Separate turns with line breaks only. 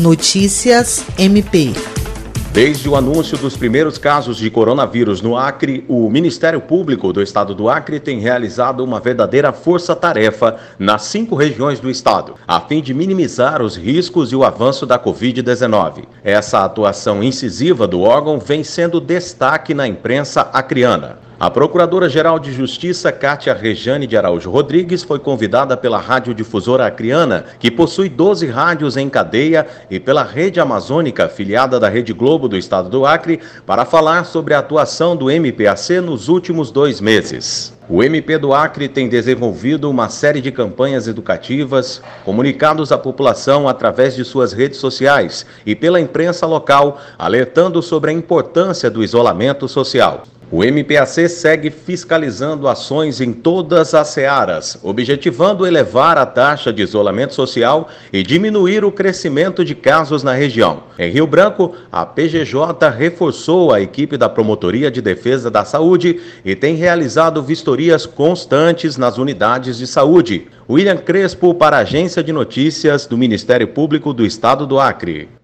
Notícias MP.
Desde o anúncio dos primeiros casos de coronavírus no Acre, o Ministério Público do Estado do Acre tem realizado uma verdadeira força-tarefa nas cinco regiões do estado, a fim de minimizar os riscos e o avanço da Covid-19. Essa atuação incisiva do órgão vem sendo destaque na imprensa acriana. A Procuradora-Geral de Justiça, Cátia Rejane de Araújo Rodrigues, foi convidada pela Radiodifusora Acriana, que possui 12 rádios em cadeia, e pela Rede Amazônica, filiada da Rede Globo do Estado do Acre, para falar sobre a atuação do MPAC nos últimos dois meses. O MP do Acre tem desenvolvido uma série de campanhas educativas, comunicados à população através de suas redes sociais e pela imprensa local, alertando sobre a importância do isolamento social. O MPAC segue fiscalizando ações em todas as searas, objetivando elevar a taxa de isolamento social e diminuir o crescimento de casos na região. Em Rio Branco, a PGJ reforçou a equipe da Promotoria de Defesa da Saúde e tem realizado vistorias constantes nas unidades de saúde. William Crespo para a Agência de Notícias do Ministério Público do Estado do Acre.